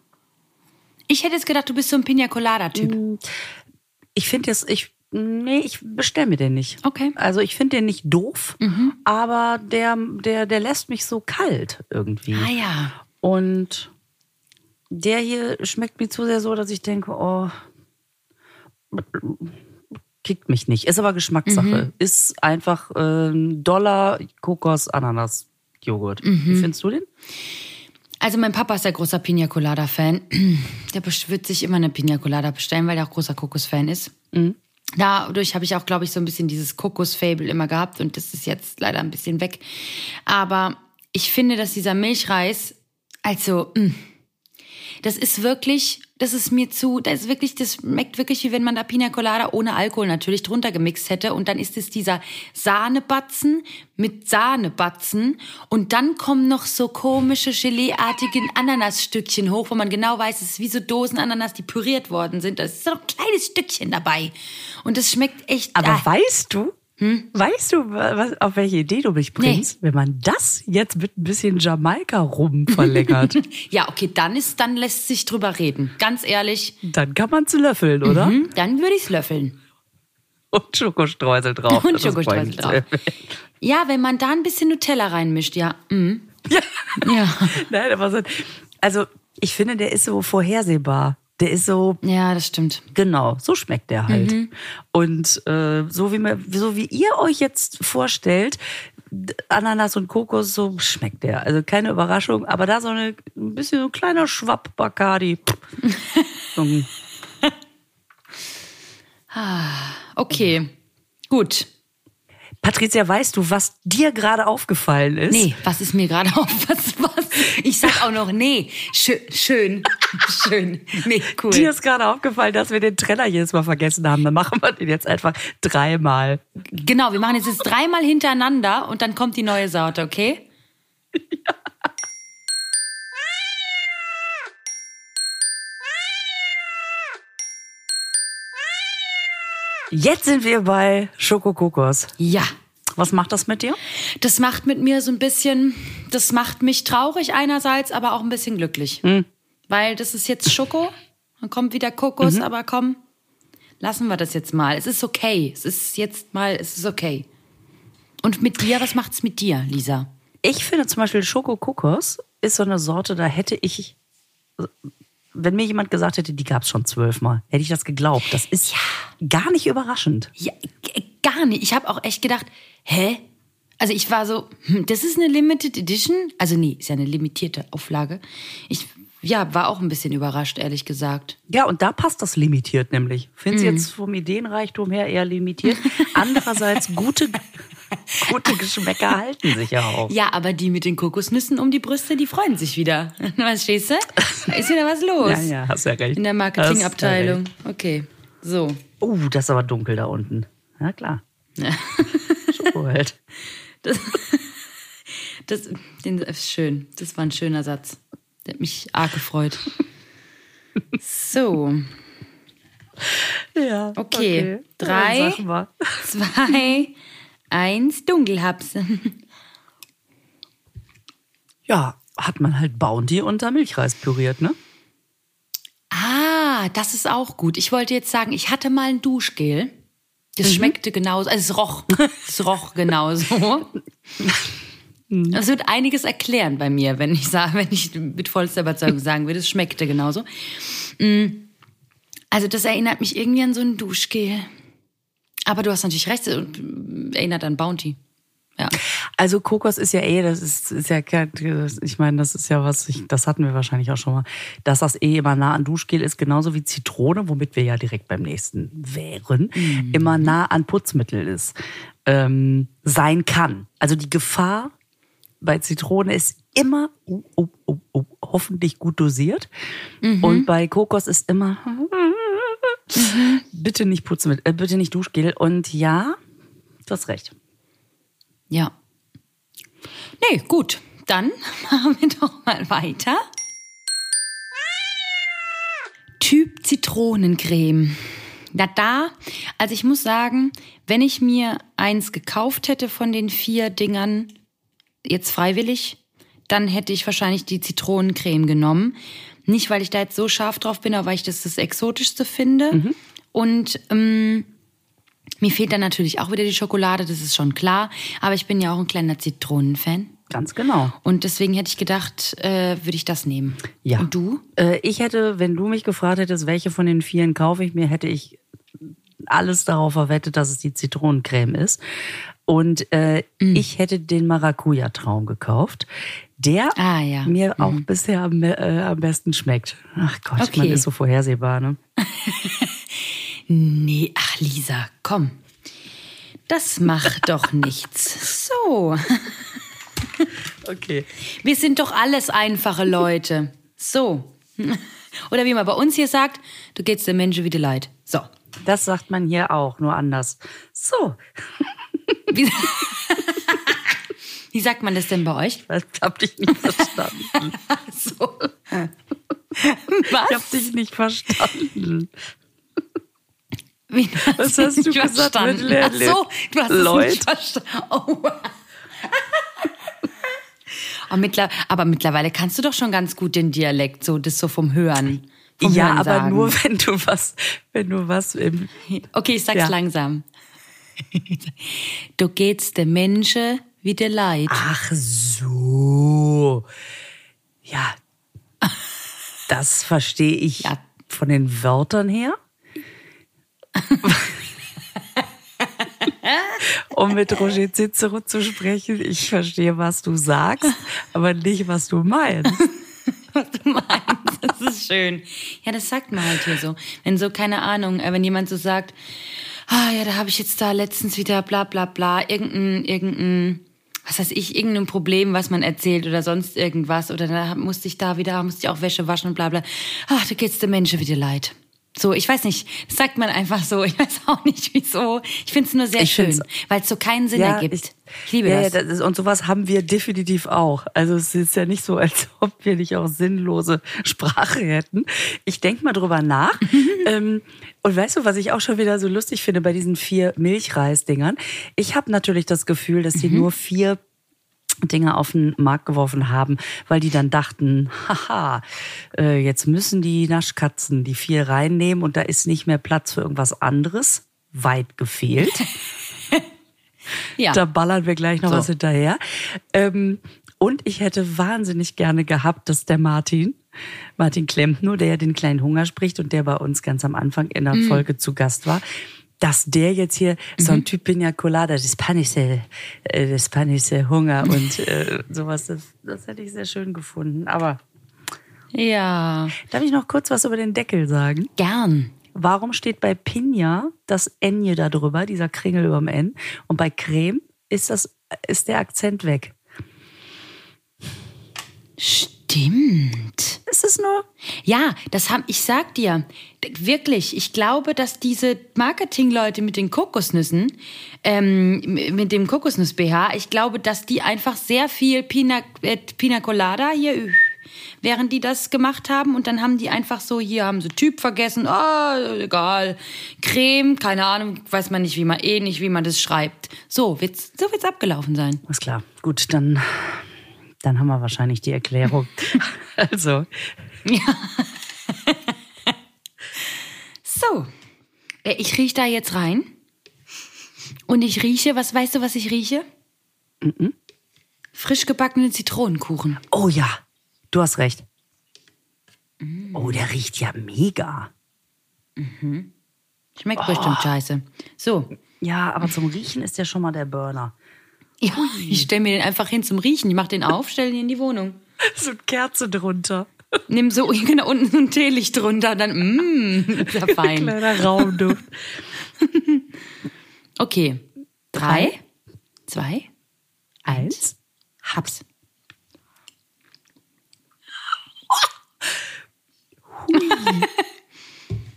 Ich hätte jetzt gedacht, du bist so ein Pina Colada-Typ. ich finde jetzt, ich, nee, ich bestell mir den nicht. Okay. Also ich finde den nicht doof, aber der, der, der lässt mich so kalt irgendwie. Ah ja. Und der hier schmeckt mir zu sehr so, dass ich denke, oh, kickt mich nicht. Ist aber Geschmackssache. Ist einfach äh, Dollar Kokos Ananas Joghurt. Wie findest du den? Also mein Papa ist ja großer Pina Colada-Fan. *clears throat* Der best- wird sich immer eine Pina Colada bestellen, weil er auch großer Kokos-Fan ist. Dadurch habe ich auch, glaube ich, so ein bisschen dieses Kokos-Fable immer gehabt und das ist jetzt leider ein bisschen weg. Aber ich finde, dass dieser Milchreis, also, mh, das ist wirklich, das ist mir zu, das ist wirklich, das schmeckt wirklich, wie wenn man da Pina Colada ohne Alkohol natürlich drunter gemixt hätte. Und dann ist es dieser Sahnebatzen mit Sahnebatzen. Und dann kommen noch so komische Geleeartigen Ananasstückchen hoch, wo man genau weiß, es ist wie so Dosen Ananas, die püriert worden sind. Da ist so ein kleines Stückchen dabei. Und das schmeckt echt. Aber ah, weißt du, weißt du, was, auf welche Idee du mich bringst? Wenn man das jetzt mit ein bisschen Jamaika rum verlängert, *laughs* ja, okay, dann ist, dann lässt sich drüber reden. Ganz ehrlich, dann kann man es löffeln, oder? hm, dann würde ich's löffeln. Und Schokostreusel drauf. Und Das Schokostreusel drauf. Ja, wenn man da ein bisschen Nutella reinmischt, ja. Mm. Ja. Ja. *laughs* Nein, aber so, also ich finde, der ist so vorhersehbar. Der ist so, Ja, das stimmt. genau, so schmeckt der halt. Und äh, so wie mir, so wie ihr euch jetzt vorstellt, Ananas und Kokos, so schmeckt der. Also keine Überraschung, aber da so eine, ein bisschen so ein kleiner Schwapp Bacardi. *laughs* ein, Okay, gut. Patricia, weißt du, was dir gerade aufgefallen ist? Nee, was ist mir gerade *laughs* auf? Was, was? Ich sag auch noch, nee. Schön, schön, *laughs* schön. Nee, cool. Dir ist gerade aufgefallen, dass wir den Trenner jedes Mal vergessen haben. Dann machen wir den jetzt einfach dreimal. Genau, wir machen jetzt, jetzt dreimal hintereinander und dann kommt die neue Sorte, okay? Jetzt sind wir bei Schokokokos. Ja. Was macht das mit dir? Das macht mit mir so ein bisschen, das macht mich traurig einerseits, aber auch ein bisschen glücklich. Weil das ist jetzt Schoko, dann kommt wieder Kokos, aber komm, lassen wir das jetzt mal. Es ist okay. Es ist jetzt mal, es ist okay. Und mit dir, was macht's mit dir, Lisa? Ich finde zum Beispiel Schokokokos ist so eine Sorte, da hätte ich, wenn mir jemand gesagt hätte, die gab es schon zwölfmal, hätte ich das geglaubt. Das ist gar nicht überraschend. Ja, gar nicht. Ich habe auch echt gedacht, hä? Also ich war so, hm, das ist eine Limited Edition? Also nee, ist ja eine limitierte Auflage. Ich ja, war auch ein bisschen überrascht, ehrlich gesagt. Ja, und da passt das limitiert nämlich. Finde sie jetzt vom Ideenreichtum her eher limitiert. Andererseits gute, *laughs* gute Geschmäcker halten sich ja auch. Ja, aber die mit den Kokosnüssen um die Brüste, die freuen sich wieder. *laughs* Was stehst du? Da ist wieder was los. Ja, ja, hast ja recht. In der Marketingabteilung. Okay, so. Oh, das ist aber dunkel da unten. Ja, klar. *laughs* Schoko halt. Das, das, den, ist schön. Das war ein schöner Satz. Der hat mich arg gefreut. So, Ja. Okay. Drei. Dann sag mal. zwei, eins, Dunkelhaps. Ja, hat man halt Bounty unter Milchreis püriert, ne? Ah, das ist auch gut. Ich wollte jetzt sagen, ich hatte mal ein Duschgel. Das schmeckte genauso, also es roch, *laughs* es roch genauso. Das wird einiges erklären bei mir, wenn ich sage, wenn ich mit vollster Überzeugung sagen würde, es schmeckte genauso. Mm. Also das erinnert mich irgendwie an so ein Duschgel. Aber du hast natürlich recht, es erinnert an Bounty. Ja. Also Kokos ist ja eh, das ist, ist ja, kein- ich meine, das ist ja was, ich, das hatten wir wahrscheinlich auch schon mal, dass das eh immer nah an Duschgel ist, genauso wie Zitrone, womit wir ja direkt beim nächsten wären, immer nah an Putzmittel ist, ähm, sein kann. Also die Gefahr bei Zitrone ist immer oh, oh, oh, oh, hoffentlich gut dosiert und bei Kokos ist immer bitte nicht Putzmittel, äh, bitte nicht Duschgel und ja, du hast recht. Ja. Nee, gut. Dann *laughs* machen wir doch mal weiter. Typ Zitronencreme. Na da, also ich muss sagen, wenn ich mir eins gekauft hätte von den vier Dingern, jetzt freiwillig, dann hätte ich wahrscheinlich die Zitronencreme genommen. Nicht, weil ich da jetzt so scharf drauf bin, aber weil ich das das Exotischste finde. Und ähm, mir fehlt dann natürlich auch wieder die Schokolade, das ist schon klar. Aber ich bin ja auch ein kleiner Zitronenfan. Ganz genau. Und deswegen hätte ich gedacht, äh, würde ich das nehmen. Ja. Und du? Äh, ich hätte, wenn du mich gefragt hättest, welche von den vieren kaufe ich mir, hätte ich alles darauf verwettet, dass es die Zitronencreme ist. Und äh, Mm. ich hätte den Maracuja-Traum gekauft, der Ah, ja. mir auch bisher am, äh, am besten schmeckt. Ach Gott, Okay. man ist so vorhersehbar, ne? *laughs* Nee, ach Lisa, komm. Das macht doch *laughs* nichts. So. *laughs* Okay. Wir sind doch alles einfache Leute. So. Oder wie man bei uns hier sagt, du geht's den Menschen wie dir leid. So. Das sagt man hier auch, nur anders. So, Wie, *laughs* wie sagt man das denn bei euch? das hab dich nicht verstanden. So. Ich Was? hab dich nicht verstanden. Wie, Was hast du gesagt Ach so, du hast Leut? es nicht verstanden. Oh. *laughs* Aber, mittler aber mittlerweile kannst du doch schon ganz gut den Dialekt, so das so vom Hören. Vom Ja, Hören aber nur wenn du was, wenn du was im *laughs* Okay, ich sag's Ja. langsam. Du geht's dem Menschen wie der Leid. Ach so. Ja. Das verstehe ich Ja. von den Wörtern her. *laughs* um mit Roger Cicero zu sprechen, ich verstehe, was du sagst, aber nicht, was du meinst. *laughs* was du meinst. Das ist schön. Ja, das sagt man halt hier so. Wenn so, keine Ahnung, äh, wenn jemand so sagt, ah ja, da habe ich jetzt da letztens wieder bla bla bla, irgendein, irgendein, was weiß ich, irgendein Problem, was man erzählt oder sonst irgendwas. Oder da musste ich da wieder, musste ich auch Wäsche waschen und bla bla. Ach, da geht's dem Menschen wieder leid. So, ich weiß nicht, das sagt man einfach so. Ich weiß auch nicht, wieso. Ich finde es nur sehr Ich schön, weil es so keinen Sinn ergibt. Ich, liebe ja, das. Ja, das ist, und sowas haben wir definitiv auch. Also es ist ja nicht so, als *laughs* ob wir nicht auch sinnlose Sprache hätten. Ich denk mal drüber nach. *laughs* ähm, und weißt du, was ich auch schon wieder so lustig finde bei diesen vier Milchreisdingern? Ich habe natürlich das Gefühl, dass die nur vier Dinge auf den Markt geworfen haben, weil die dann dachten, haha, äh, jetzt müssen die Naschkatzen die vier reinnehmen und da ist nicht mehr Platz für irgendwas anderes. Weit gefehlt. *laughs* ja. Da ballern wir gleich noch So. was hinterher. Ähm, und ich hätte wahnsinnig gerne gehabt, dass der Martin, Martin Klempner, der ja den kleinen Hunger spricht und der bei uns ganz am Anfang in der Folge zu Gast war, dass der jetzt hier so ein Typ Pina Colada, das panische, äh, das panische Hunger *laughs* und äh, sowas, das, das hätte ich sehr schön gefunden. Aber ja, darf ich noch kurz was über den Deckel sagen? gern. Warum steht bei Pina das N da drüber, dieser Kringel überm N? Und bei Creme ist, das, ist der Akzent weg. Stimmt. Ist es nur? Ja, das haben, ich sag dir, wirklich, ich glaube, dass diese Marketingleute mit den Kokosnüssen, ähm, mit dem Kokosnuss-BH, ich glaube, dass die einfach sehr viel Pina, äh, Pina Colada hier, während die das gemacht haben und dann haben die einfach so, hier haben sie Typ vergessen, ah, egal, Creme, keine Ahnung, weiß man nicht, wie man, eh nicht, wie man das schreibt. So wird's, so wird's abgelaufen sein. Ist klar. Gut, dann, dann haben wir wahrscheinlich die Erklärung. *laughs* also, So, äh, ich rieche da jetzt rein. Und ich rieche, was weißt du, was ich rieche? Frisch gebackenen Zitronenkuchen. Oh ja, du hast recht. Oh, der riecht ja mega. Schmeckt bestimmt scheiße. So. Ja, aber zum Riechen ist der schon mal der Burner. Ja, ich stelle mir den einfach hin zum Riechen. Ich mach den auf, stelle ihn in die Wohnung. *laughs* So eine Kerze drunter. Nimm so *laughs* genau unten so ein Teelicht drunter, dann mmm, ist ja *laughs* fein. Kleiner Raumduft. Okay. Drei, zwei, Eins. hab's.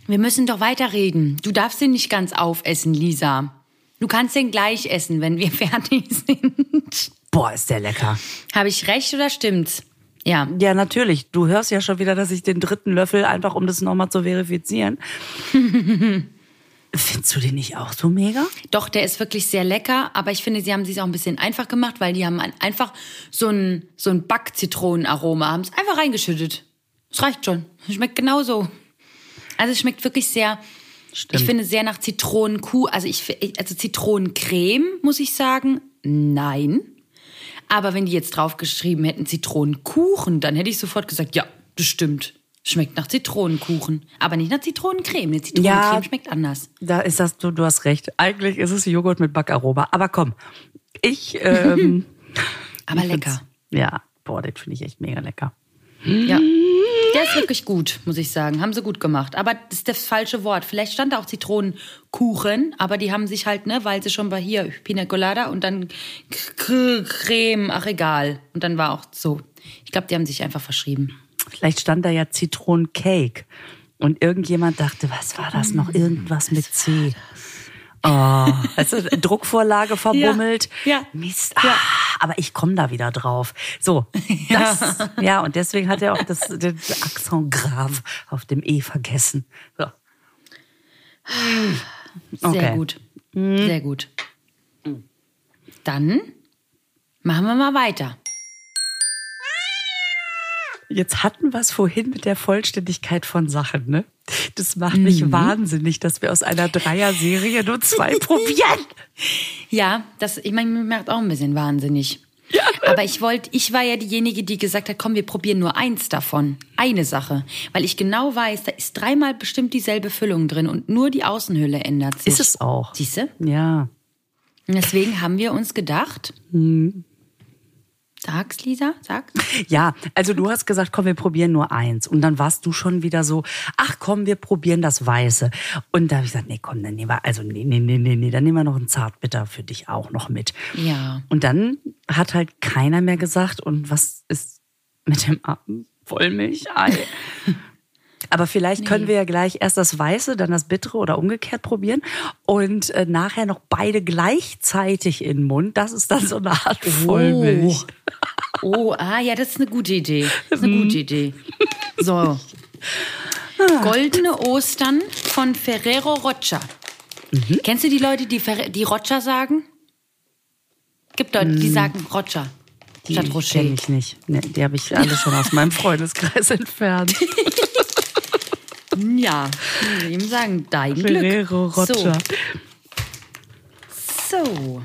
Wir müssen doch weiterreden. Du darfst den nicht ganz aufessen, Lisa. Du kannst den gleich essen, wenn wir *laughs* fertig sind. Boah, ist der lecker. Habe ich recht oder stimmt's? Ja. Ja, natürlich. Du hörst ja schon wieder, dass ich den dritten Löffel, einfach um das nochmal zu verifizieren. *laughs* Findest du den nicht auch so mega? Doch, der ist wirklich sehr lecker, aber ich finde, sie haben es sich auch ein bisschen einfach gemacht, weil die haben ein- einfach so ein, so ein Backzitronenaroma, haben es einfach reingeschüttet. Es reicht schon. Es schmeckt genauso. Also es schmeckt wirklich sehr, ich finde sehr nach Zitronenkuh, also ich, also Zitronencreme, muss ich sagen, nein. Aber wenn die jetzt draufgeschrieben hätten Zitronenkuchen, dann hätte ich sofort gesagt, ja, das stimmt. Schmeckt nach Zitronenkuchen, aber nicht nach Zitronencreme. Eine Zitronencreme Ja. schmeckt anders. Da ist das, du, du hast recht. Eigentlich ist es Joghurt mit Backaroma. Aber komm, ich. Ähm, *laughs* Aber ich lecker. Ja, boah, den finde ich echt mega lecker. Ja. Der ist wirklich gut, muss ich sagen. Haben sie gut gemacht. Aber das ist das falsche Wort. Vielleicht stand da auch Zitronenkuchen, aber die haben sich halt, ne, weil sie schon bei hier Pina Colada und dann Creme, ach egal. Und dann war auch so. Ich glaube, die haben sich einfach verschrieben. Vielleicht stand da ja Zitronencake. Und irgendjemand dachte, was war das noch? Irgendwas mit C. Oh, du, Druckvorlage verbummelt. ja. Mist. Ah, aber ich komme da wieder drauf. So, *laughs* das, ja. und deswegen hat er auch das, den Accent grave auf dem E vergessen. So. Sehr Okay. gut. Sehr gut. Dann machen wir mal weiter. Jetzt hatten wir es vorhin mit der Vollständigkeit von Sachen, ne? *laughs* Das macht mich Mhm. wahnsinnig, dass wir aus einer Dreier-Serie nur zwei *laughs* probieren. Ja, das, ich meine, mir macht auch ein bisschen wahnsinnig. Aber ich wollte, ich war ja diejenige, die gesagt hat, komm, wir probieren nur eins davon. Eine Sache. Weil ich genau weiß, da ist dreimal bestimmt dieselbe Füllung drin und nur die Außenhülle ändert sich. Ist es auch. Siehst du? Ja. Und deswegen haben wir uns gedacht. Sag's, Lisa, sag. *laughs* Ja, also du hast gesagt, komm, wir probieren nur eins. Und dann warst du schon wieder so, ach komm, wir probieren das Weiße. Und da habe ich gesagt, nee, komm, dann nehmen wir, also nee, nee, nee, nee, nee, dann nehmen wir noch einen Zartbitter für dich auch noch mit. Ja. Und dann hat halt keiner mehr gesagt, und was ist mit dem Vollmilchei? *laughs* Aber vielleicht können wir ja gleich erst das Weiße, dann das Bittere oder umgekehrt probieren und äh, nachher noch beide gleichzeitig in den Mund. Das ist dann so eine Art Vollmilch. Oh, ah, ja, das ist eine gute Idee. Das ist eine gute Idee. So. Goldene Ostern von Ferrero Rocher. Kennst du die Leute, die, Ferre- die Rocher sagen? Gibt Leute, die sagen Rocher Die kenne ich nicht. Nee, die habe ich alle schon aus meinem *laughs* Freundeskreis entfernt. *laughs* Ja, ich ihm sagen, dein Glück. Ferrero Rocher. So. so.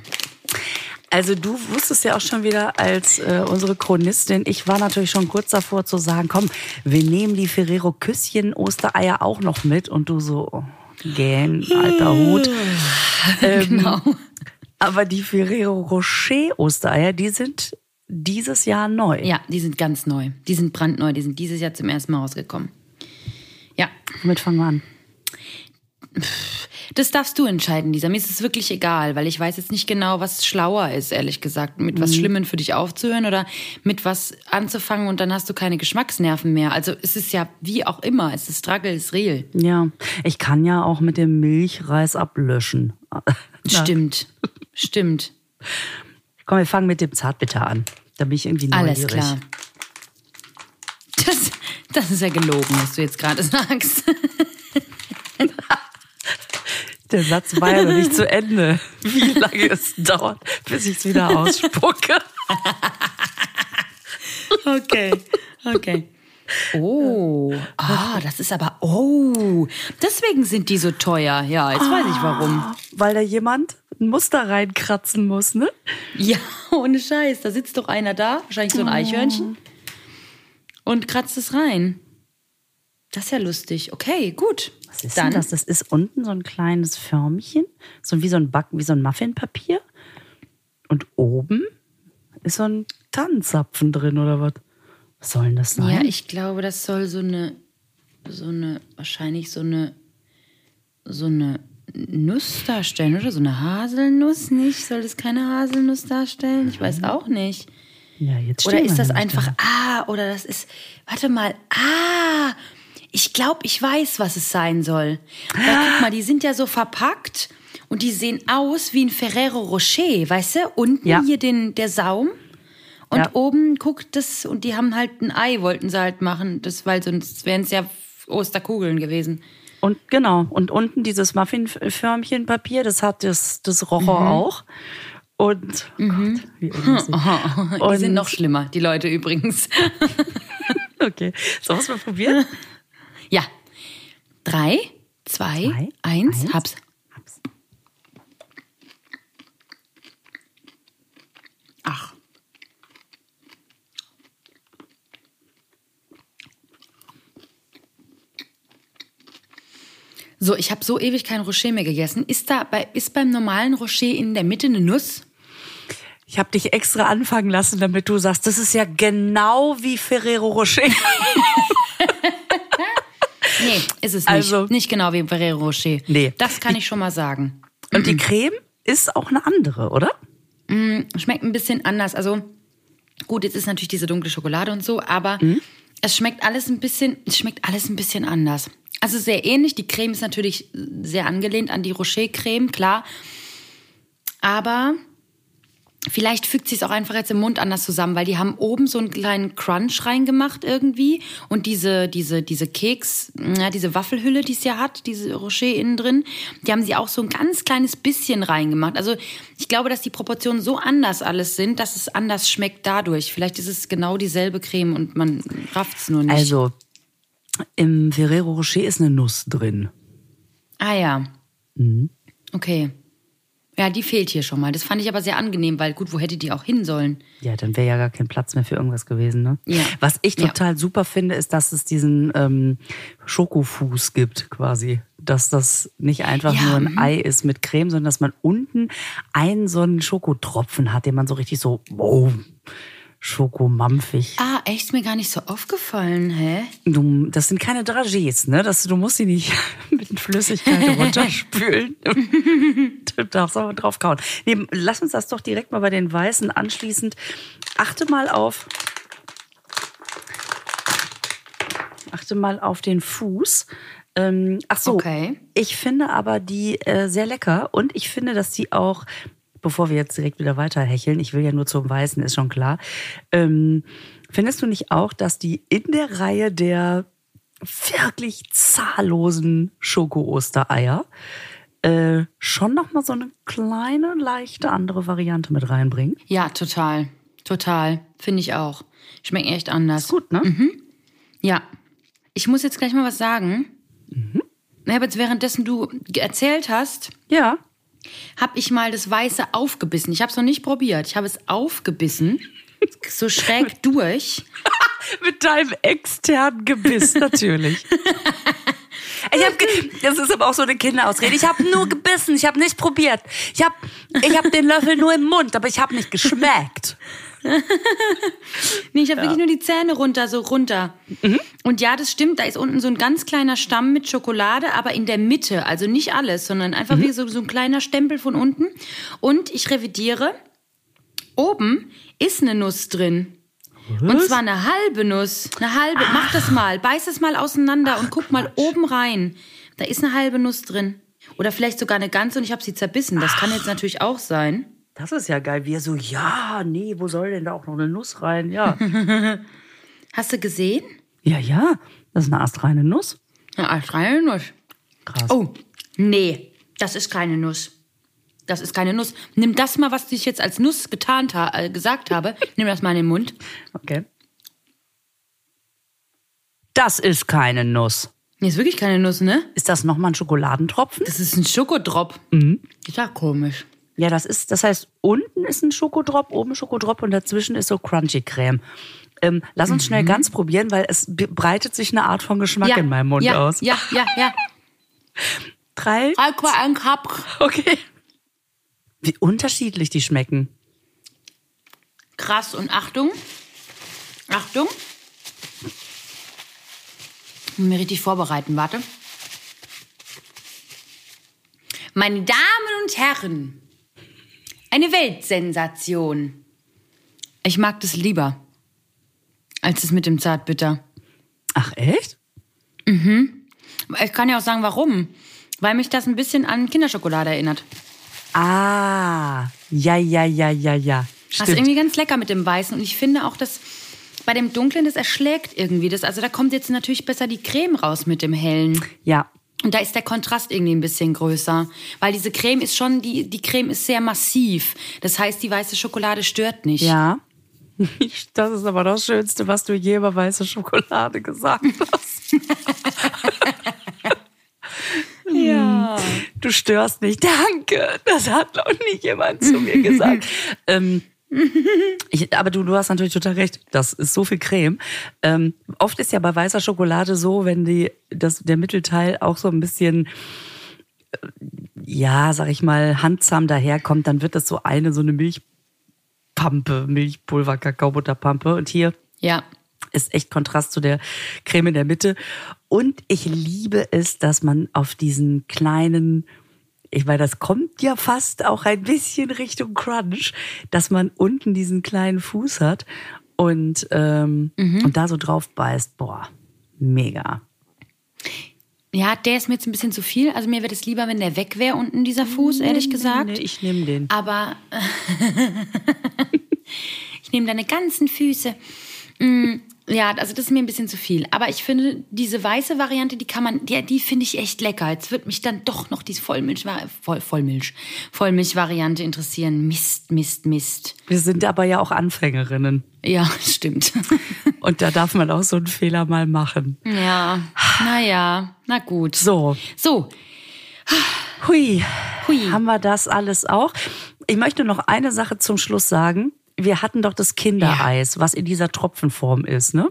Also du wusstest ja auch schon wieder als äh, unsere Chronistin, ich war natürlich schon kurz davor zu sagen, komm, wir nehmen die Ferrero Küsschen Ostereier auch noch mit und du so, oh, gähn, alter Hut. *laughs* Ähm, Genau. Aber die Ferrero Rocher Ostereier, die sind dieses Jahr neu. Ja, die sind ganz neu. Die sind brandneu. Die sind dieses Jahr zum ersten Mal rausgekommen. Ja, Womit fangen wir an? das darfst du entscheiden, Lisa. Mir ist es wirklich egal, weil ich weiß jetzt nicht genau, was schlauer ist, ehrlich gesagt. Mit was Schlimmem für dich aufzuhören oder mit was anzufangen und dann hast du keine Geschmacksnerven mehr. Also es ist ja wie auch immer. Es ist Struggle, es ist real. Ja, ich kann ja auch mit dem Milchreis ablöschen. *laughs* Stimmt. Stimmt. Komm, wir fangen mit dem Zartbitter an. Da bin ich irgendwie neugierig. Alles klar. Das, das ist ja gelogen, was du jetzt gerade sagst. *laughs* Der Satz war ja noch nicht zu Ende. Wie lange es dauert, bis ich es wieder ausspucke. *laughs* Okay, okay. Oh, ah, das ist aber, oh, deswegen sind die so teuer. Ja, jetzt weiß ich warum. Weil da jemand ein Muster reinkratzen muss, ne? Ja, ohne Scheiß. Da sitzt doch einer da, wahrscheinlich so ein Eichhörnchen, und kratzt es rein. Das ist ja lustig. Okay, gut. Was ist Dann, denn das? Das ist unten so ein kleines Förmchen, so wie so ein Backen, wie so ein Muffinpapier. Und oben ist so ein Tannenzapfen drin oder was? Was soll denn das sein? Ja, ich glaube, das soll so eine, so eine, wahrscheinlich so eine, so eine Nuss darstellen, oder? So eine Haselnuss nicht? Soll das keine Haselnuss darstellen? Ich weiß auch nicht. Ja, jetzt Oder ist das einfach, da. ah, oder das ist, warte mal, ah, ich glaube, ich weiß, was es sein soll. Weil, guck mal, die sind ja so verpackt und die sehen aus wie ein Ferrero Rocher, weißt du? Unten Ja. hier den, der Saum und Ja. oben guckt das und die haben halt ein Ei, wollten sie halt machen, das, weil sonst wären es ja Osterkugeln gewesen. Und genau, und unten dieses Muffinförmchen-Papier, das hat das, das Rocher Mhm. auch. Und, oh Gott, wie. *laughs* Die sind noch schlimmer, die Leute übrigens. *laughs* Okay, so was wir probieren? ja. Drei, zwei, Zwei, eins, eins. hab's. Ach. So, ich habe so ewig kein Rocher mehr gegessen. Ist da bei, ist beim normalen Rocher in der Mitte eine Nuss? Ich habe dich extra anfangen lassen, damit du sagst, das ist ja genau wie Ferrero Rocher. *laughs* Nee, ist es nicht. Also- nicht genau wie Ferrero Rocher. Nee. Das kann ich schon mal sagen. Und die Creme ist auch eine andere, oder? Schmeckt ein bisschen anders. Also gut, jetzt ist natürlich diese dunkle Schokolade und so, aber Mhm. es schmeckt alles ein bisschen, es schmeckt alles ein bisschen anders. Also sehr ähnlich. Die Creme ist natürlich sehr angelehnt an die Rocher-Creme, klar. Aber vielleicht fügt sich auch einfach jetzt im Mund anders zusammen, weil die haben oben so einen kleinen Crunch reingemacht irgendwie und diese diese diese Keks, ja, diese Waffelhülle, die es ja hat, diese Rocher innen drin, die haben sie auch so ein ganz kleines bisschen reingemacht. Also ich glaube, dass die Proportionen so anders alles sind, dass es anders schmeckt dadurch. Vielleicht ist es genau dieselbe Creme und man rafft es nur nicht. Also, im Ferrero Rocher ist eine Nuss drin. ah ja, Mhm. okay. Ja, die fehlt hier schon mal. Das fand ich aber sehr angenehm, weil gut, wo hätte die auch hin sollen? Ja, dann wäre ja gar kein Platz mehr für irgendwas gewesen, ne? Ja. Was ich Ja. total super finde, ist, dass es diesen ähm, Schokofuß gibt, quasi. Dass das nicht einfach Ja, nur ein. Ei ist mit Creme, sondern dass man unten einen so einen Schokotropfen hat, den man so richtig so, wow, schokomampfig. Ah, echt ist mir gar nicht so aufgefallen, hä? Du, das sind keine Dragés, ne? Das, du musst sie nicht *laughs* mit Flüssigkeit *laughs* runterspülen. du darfst aber drauf kauen. Nee, lass uns das doch direkt mal bei den Weißen anschließend. Achte mal auf. Achte mal auf den Fuß. Ähm, ach so. Okay. Ich finde aber die äh, sehr lecker und ich finde, dass die auch, bevor wir jetzt direkt wieder weiter hecheln, ich will ja nur zum Weißen, ist schon klar. Ähm, findest du nicht auch, dass die in der Reihe der wirklich zahllosen Schoko-Ostereier äh, schon noch mal so eine kleine, leichte andere Variante mit reinbringen? Ja, total. Total. Finde ich auch. Schmecken echt anders. Gut, ne? Ja. Ich muss jetzt gleich mal was sagen. Ich habe jetzt währenddessen du erzählt hast, Ja. Habe ich mal das Weiße aufgebissen. Ich habe es noch nicht probiert. Ich habe es aufgebissen, so schräg *laughs* durch. *laughs* Mit deinem externen Gebiss, natürlich. *laughs* Ich hab das ist aber auch so eine Kinderausrede. Ich habe nur gebissen, ich habe nicht probiert. Ich habe ich hab den Löffel nur im Mund, aber ich habe nicht geschmeckt. *laughs* Nee, ich habe wirklich nur die Zähne runter, so runter. Und ja, das stimmt, da ist unten so ein ganz kleiner Stamm mit Schokolade, aber in der Mitte, also nicht alles, sondern einfach wie so, so ein kleiner Stempel von unten. Und ich revidiere, oben ist eine Nuss drin. Und zwar eine halbe Nuss. Eine halbe. Mach das mal. Beiß es mal auseinander und guck mal oben rein. Da ist eine halbe Nuss drin. Oder vielleicht sogar eine ganze und ich habe sie zerbissen. Das kann jetzt natürlich auch sein. Das ist ja geil. Wir so, ja, nee, wo soll denn da auch noch eine Nuss rein? Ja. *laughs* Hast du gesehen? ja, ja, das ist eine astreine Nuss. Ja, als reine Nuss. Krass. Oh, nee, das ist keine Nuss. Das ist keine Nuss. Nimm das mal, was ich jetzt als Nuss getarnt ha äh, gesagt habe. *laughs* Nimm das mal in den Mund. Okay. Das ist keine Nuss. Nee, ist wirklich keine Nuss, ne? Ist das nochmal ein Schokoladentropfen? Das ist ein Schokodrop. Ist ja komisch. Ja, das ist, das heißt, unten ist ein Schokodrop, oben Schokodrop und dazwischen ist so Crunchy Creme. Ähm, lass uns schnell ganz probieren, weil es breitet sich eine Art von Geschmack ja, in meinem Mund ja, aus. Ja, ja, ja. Drei. Ein. Okay. Wie unterschiedlich die schmecken. Krass und Achtung. Achtung. Ich muss Mir richtig vorbereiten, warte. Meine Damen und Herren, eine Weltsensation. Ich mag das lieber als das mit dem Zartbitter. Ach, echt? Ich kann ja auch sagen, warum. Weil mich das ein bisschen an Kinderschokolade erinnert. Ah, ja, ja, ja, ja, ja. Das ist irgendwie ganz lecker mit dem Weißen. Und ich finde auch, dass bei dem Dunklen, das erschlägt irgendwie. Das, also da kommt jetzt natürlich besser die Creme raus mit dem Hellen. Ja, Und da ist der Kontrast irgendwie ein bisschen größer. Weil diese Creme ist schon, die, die Creme ist sehr massiv. Das heißt, die weiße Schokolade stört nicht. ja. *laughs* Das ist aber das Schönste, was du je über weiße Schokolade gesagt hast. *laughs* Ja. Du störst nicht. Danke. Das hat noch nie jemand zu mir gesagt. *laughs* ähm, ich, aber du, du hast natürlich total recht. Das ist so viel Creme. Ähm, oft ist ja bei weißer Schokolade so, wenn die, das, der Mittelteil auch so ein bisschen, äh, ja, sag ich mal, handsam daherkommt, dann wird das so eine, so eine Milchpampe, Milchpulver, Kakaobutterpampe. Und hier Ja. ist echt Kontrast zu der Creme in der Mitte. Und ich liebe es, dass man auf diesen kleinen, ich meine, das kommt ja fast auch ein bisschen Richtung Crunch, dass man unten diesen kleinen Fuß hat und, ähm, und da so drauf beißt. Boah, mega. Ja, der ist mir jetzt ein bisschen zu viel. Also mir wäre es lieber, wenn der weg wäre unten, dieser Fuß, ehrlich gesagt. Nee, ich nehme den. Aber *laughs* ich nehme deine ganzen Füße. Ja, also das ist mir ein bisschen zu viel. Aber ich finde, diese weiße Variante, die kann man, die, die finde ich echt lecker. Jetzt wird mich dann doch noch diese Vollmilch, Voll, Vollmilch, Vollmilch-Variante interessieren. Mist, Mist, Mist. Wir sind aber ja auch Anfängerinnen. Ja, *laughs* stimmt. Und da darf man auch so einen Fehler mal machen. ja, naja, na gut. So, So, Hui. Hui. Haben wir das alles auch? Ich möchte noch eine Sache zum Schluss sagen. Wir hatten doch das Kindereis, was in dieser Tropfenform ist, ne?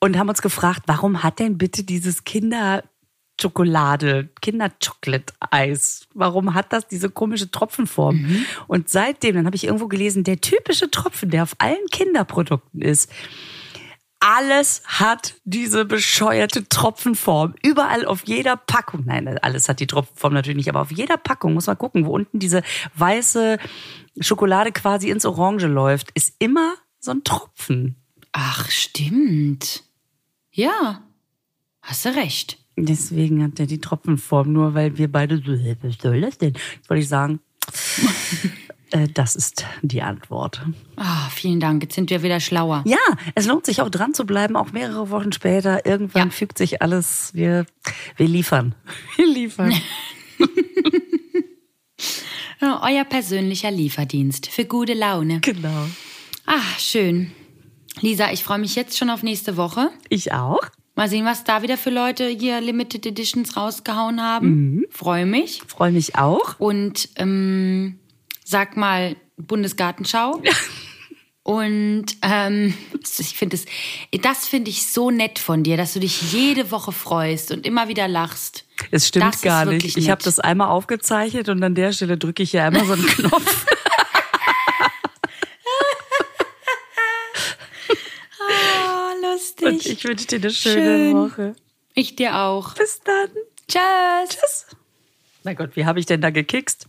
Und haben uns gefragt, warum hat denn bitte dieses Kinderschokolade, Kinderchocolate-Eis, warum hat das diese komische Tropfenform? Und seitdem, dann habe ich irgendwo gelesen, der typische Tropfen, der auf allen Kinderprodukten ist, alles hat diese bescheuerte Tropfenform. Überall auf jeder Packung. Nein, alles hat die Tropfenform natürlich nicht, aber auf jeder Packung muss man gucken, wo unten diese weiße Schokolade quasi ins Orange läuft, ist immer so ein Tropfen. ach, stimmt. Ja, hast du recht. Deswegen hat er die Tropfenform, nur weil wir beide so, "Hä, was soll das denn? Jetzt wollte ich sagen, das ist die Antwort. Ah, vielen Dank. Jetzt sind wir wieder schlauer. Ja, es lohnt sich auch dran zu bleiben, auch mehrere Wochen später. Irgendwann Ja. fügt sich alles. Wir, wir liefern. *laughs* Wir liefern. *laughs* Euer persönlicher Lieferdienst für gute Laune. genau. Ah, schön. Lisa, ich freue mich jetzt schon auf nächste Woche. Ich auch. Mal sehen, was da wieder für Leute hier Limited Editions rausgehauen haben. Freue mich. Freue mich auch. Und ähm, sag mal Bundesgartenschau. Und ähm, ich finde es, das finde ich so nett von dir, dass du dich jede Woche freust und immer wieder lachst. Es stimmt Das gar nicht. Ich habe das einmal aufgezeichnet und an der Stelle drücke ich hier einmal so einen Knopf. Oh, *laughs* lustig. Und ich wünsche dir eine schöne Schön. Woche. Ich dir auch. Bis dann. Tschüss. Tschüss. Na Gott, wie habe ich denn da gekickst?